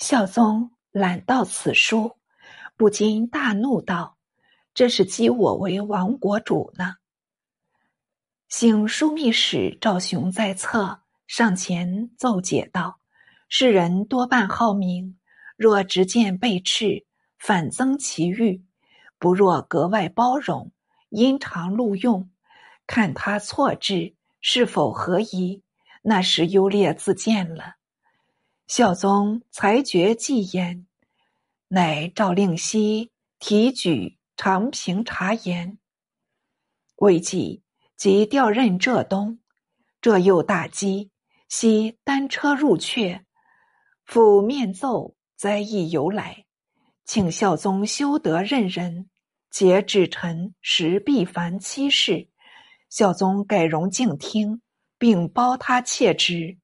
孝宗览到此书，不禁大怒道：“这是讥我为亡国主呢！”幸枢密使赵雄在侧，上前奏解道：“世人多半好名，若直见被斥，反增其欲；不若格外包容，因常录用，看他错置是否合宜，那时优劣自见了。”孝宗裁决既言，乃诏令熙提举长平察言。未几，即调任浙东。浙又大饥，悉单车入阙，复面奏灾异由来，请孝宗修德任人，节制臣时必凡七事。孝宗改容静听，并褒他妾职。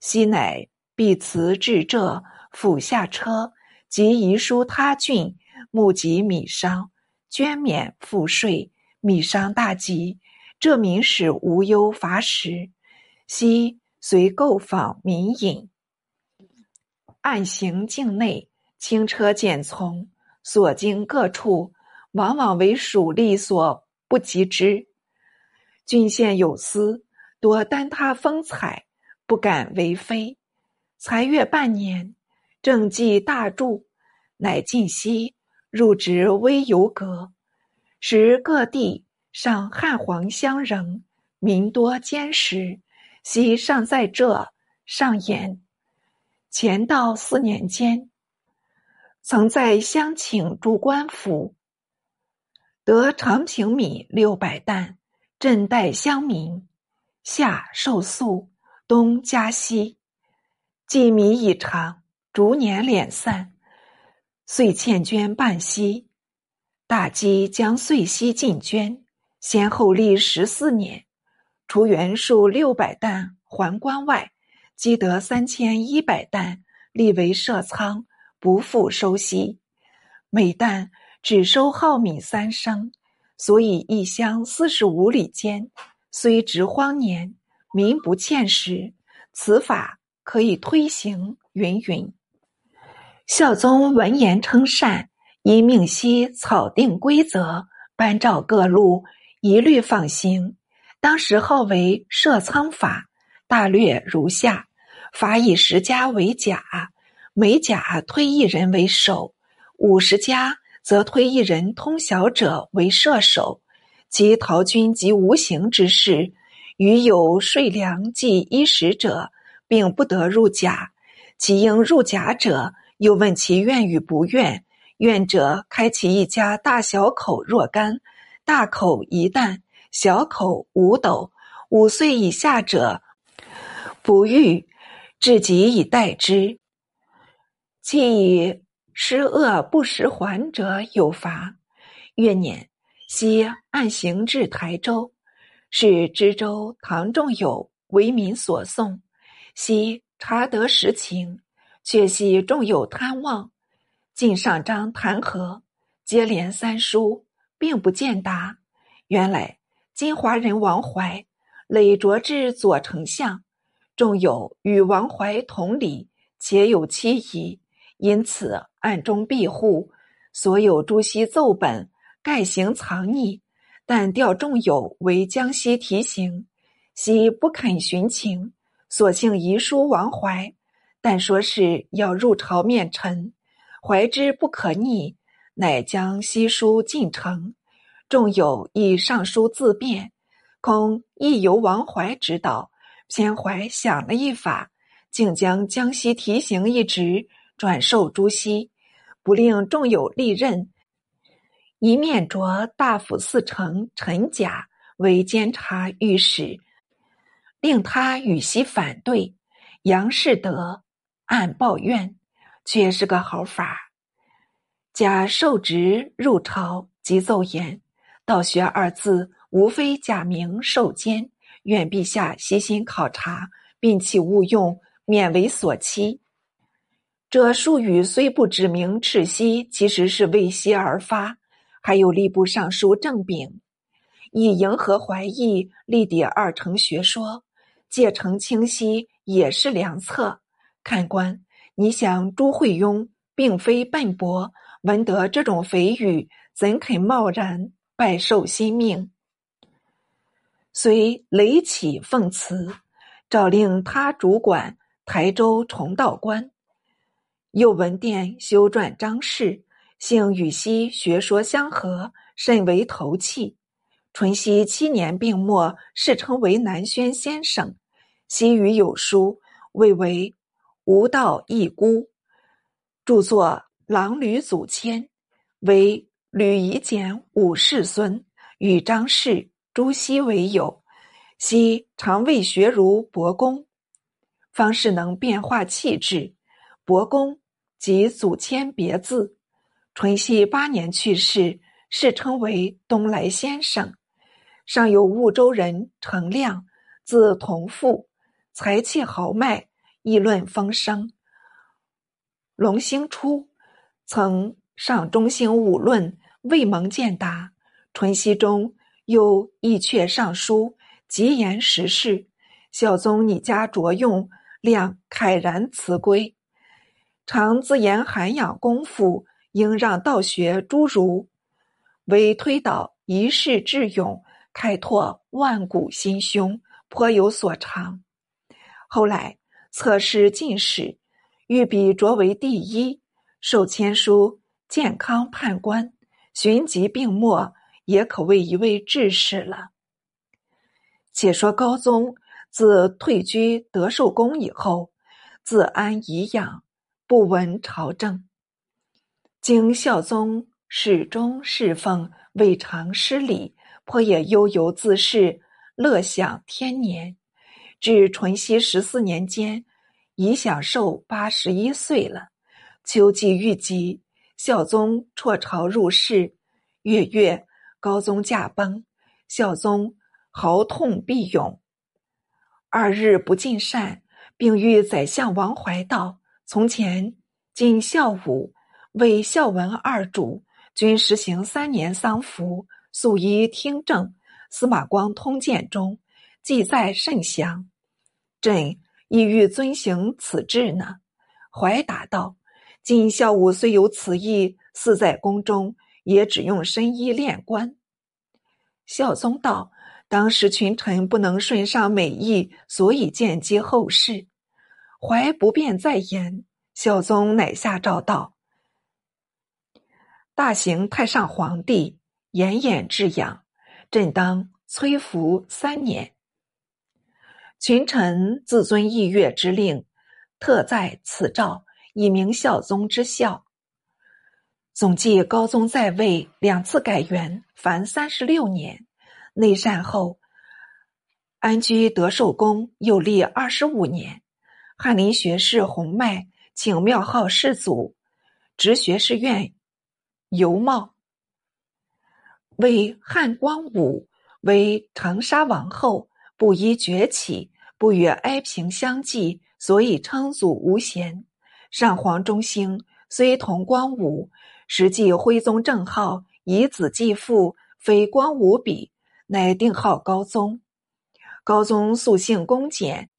熙乃。必辞至浙，府下车，即遗书他郡，募集米商，捐免赋税。米商大吉，浙民使无忧乏食。昔随购访民饮，暗行境内，轻车简从，所经各处，往往为属吏所不及之。郡县有司，多担他风采，不敢为非。才月半年，政绩大著，乃晋西入职微游阁，时各地上汉皇相仍，民多坚实。昔尚在这上言，前道四年间，曾在乡请诸官府，得长平米六百担，赈待乡民。夏受粟，冬加息。季米已长，逐年敛散，遂欠捐半息。大饥将遂息尽捐，先后历十四年，除原数六百担还官外，积得三千一百担，立为社仓，不复收息。每担只收耗米三升，所以一乡四十五里间，虽值荒年，民不欠食。此法。可以推行，云云。孝宗闻言称善，因命熙草定规则，颁诏各路一律放行。当时号为设仓法，大略如下：法以十家为甲，每甲推一人为首；五十家则推一人通晓者为射手。及陶军及无形之事，与有税粮计衣食者。并不得入甲，其应入甲者，又问其愿与不愿。愿者，开其一家大小口若干，大口一担，小口五斗。五岁以下者，不欲，至极以待之。既以施恶不时还者有罚。月年，昔按行至台州，是知州唐仲友为民所送。昔查得实情，却系众有贪妄，进上章弹劾，接连三书，并不见答。原来金华人王怀累着至左丞相，众有与王怀同理，且有妻仪，因此暗中庇护。所有朱熹奏本，盖行藏匿，但调众友为江西提刑，悉不肯寻情。索性遗书王怀，但说是要入朝面陈，怀之不可逆，乃将西书进城。众有亦上书自辩，恐亦由王怀指导，偏怀想了一法，竟将江西提刑一职转授朱熹，不令众有利任，一面着大府寺丞陈甲为监察御史。令他与其反对，杨士德暗抱怨，却是个好法。假受职入朝，即奏言：“道学二字，无非假名受监，愿陛下悉心考察，并弃勿用，免为所欺。”这术语虽不指明赤息，其实是为息而发。还有吏部尚书郑炳，以迎合怀疑，立抵二程学说。借城清晰也是良策。看官，你想朱惠庸并非笨拙，闻得这种蜚语，怎肯贸然拜受新命？遂雷起奉辞，诏令他主管台州崇道观。又闻殿修撰章事，幸与西学说相合，甚为投契。淳熙七年病没，世称为南轩先生。西语有书，谓为无道一孤，著作《郎吕祖谦》，为吕夷简五世孙，与张氏、朱熹为友。昔常为学如伯公，方是能变化气质。伯公即祖谦别字。淳熙八年去世，世称为东来先生。上有婺州人程亮，字同父。才气豪迈，议论风声。隆兴初，曾上中兴五论，未蒙见答。淳熙中又意阙上书，极言时事。孝宗拟家着用，亮慨然辞归。常自言涵养功夫，应让道学诸儒，为推导一世智勇，开拓万古心胸，颇有所长。后来测试进士，御笔擢为第一，受签书健康判官，寻疾病没，也可谓一位志士了。且说高宗自退居德寿宫以后，自安颐养，不闻朝政。经孝宗始终侍奉，未尝失礼，颇也悠游自适，乐享天年。至淳熙十四年间，已享寿八十一岁了。秋季遇疾，孝宗辍朝入仕。月月，高宗驾崩，孝宗嚎痛必咏。二日不尽善，并谕宰相王怀道：“从前晋孝武、为孝文二主，均实行三年丧服，素衣听政。司马光通鉴中。”记载甚详，朕意欲遵行此制呢。怀答道：“今孝武虽有此意，似在宫中，也只用深衣练官。”孝宗道：“当时群臣不能顺上美意，所以见接后事。”怀不便再言。孝宗乃下诏道：“大行太上皇帝严严治养，朕当催服三年。”群臣自遵议乐之令，特在此诏，以明孝宗之孝。总计高宗在位两次改元，凡三十六年。内禅后，安居德寿宫，又历二十五年。翰林学士洪迈请庙号世祖，执学士院游茂，为汉光武为长沙王后。不依崛起，不与哀平相继，所以称祖无贤。上皇中兴，虽同光武，实际徽宗正号，以子继父，非光武比，乃定号高宗。高宗素性恭俭，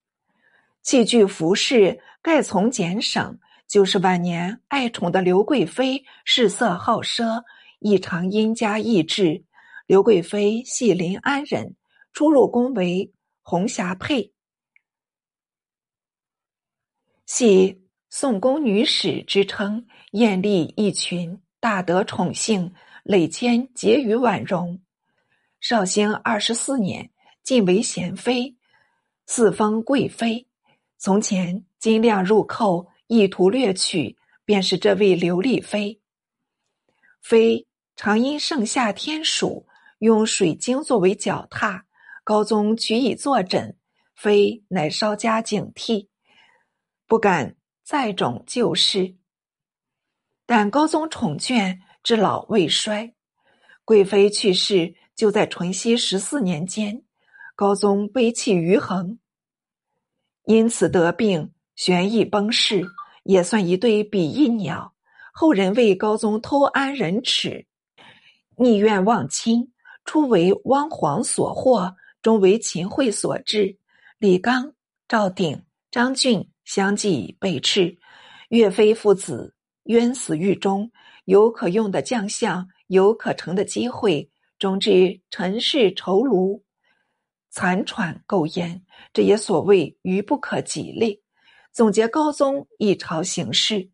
器具服饰盖从俭省。就是晚年爱宠的刘贵妃，嗜色好奢，异常因家意志。刘贵妃系临安人。出入宫为红霞配，系宋宫女史之称，艳丽一群，大得宠幸，累迁结于婉容。绍兴二十四年，晋为贤妃，赐封贵妃。从前金亮入寇，意图掠取，便是这位刘丽妃。妃常因盛夏天暑，用水晶作为脚踏。高宗取以坐枕，妃乃稍加警惕，不敢再种旧事。但高宗宠眷，至老未衰。贵妃去世，就在淳熙十四年间。高宗悲泣余恒，因此得病，悬翼崩逝，也算一对比翼鸟。后人为高宗偷安人耻，逆愿忘亲，初为汪皇所获。终为秦桧所制，李纲、赵鼎、张俊相继被斥，岳飞父子冤死狱中，有可用的将相，有可乘的机会，终至尘世愁庐，残喘苟延，这也所谓愚不可及嘞。总结高宗一朝形势。